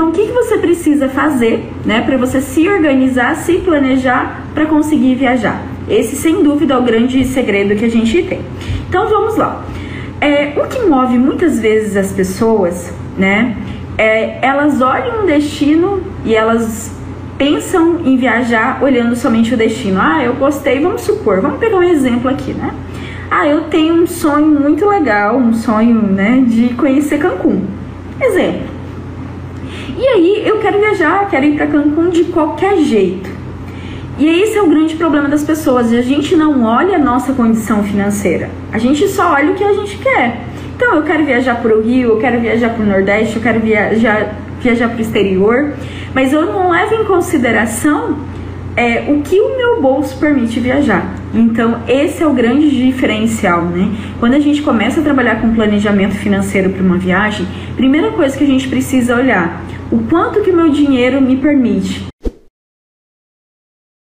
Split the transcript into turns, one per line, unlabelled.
Então, o que, que você precisa fazer, né, para você se organizar, se planejar para conseguir viajar? Esse, sem dúvida, é o grande segredo que a gente tem. Então, vamos lá. É, o que move muitas vezes as pessoas, né, é, elas olham um destino e elas pensam em viajar olhando somente o destino. Ah, eu gostei, vamos supor, vamos pegar um exemplo aqui, né? Ah, eu tenho um sonho muito legal, um sonho, né, de conhecer Cancún. Exemplo. Eu quero viajar, quero ir para Cancún de qualquer jeito. E esse é o grande problema das pessoas. A gente não olha a nossa condição financeira. A gente só olha o que a gente quer. Então, eu quero viajar para o Rio, eu quero viajar para o Nordeste, eu quero viajar, viajar para o exterior, mas eu não levo em consideração é, o que o meu bolso permite viajar. Então, esse é o grande diferencial, né? Quando a gente começa a trabalhar com planejamento financeiro para uma viagem, primeira coisa que a gente precisa olhar, o quanto que o meu dinheiro me permite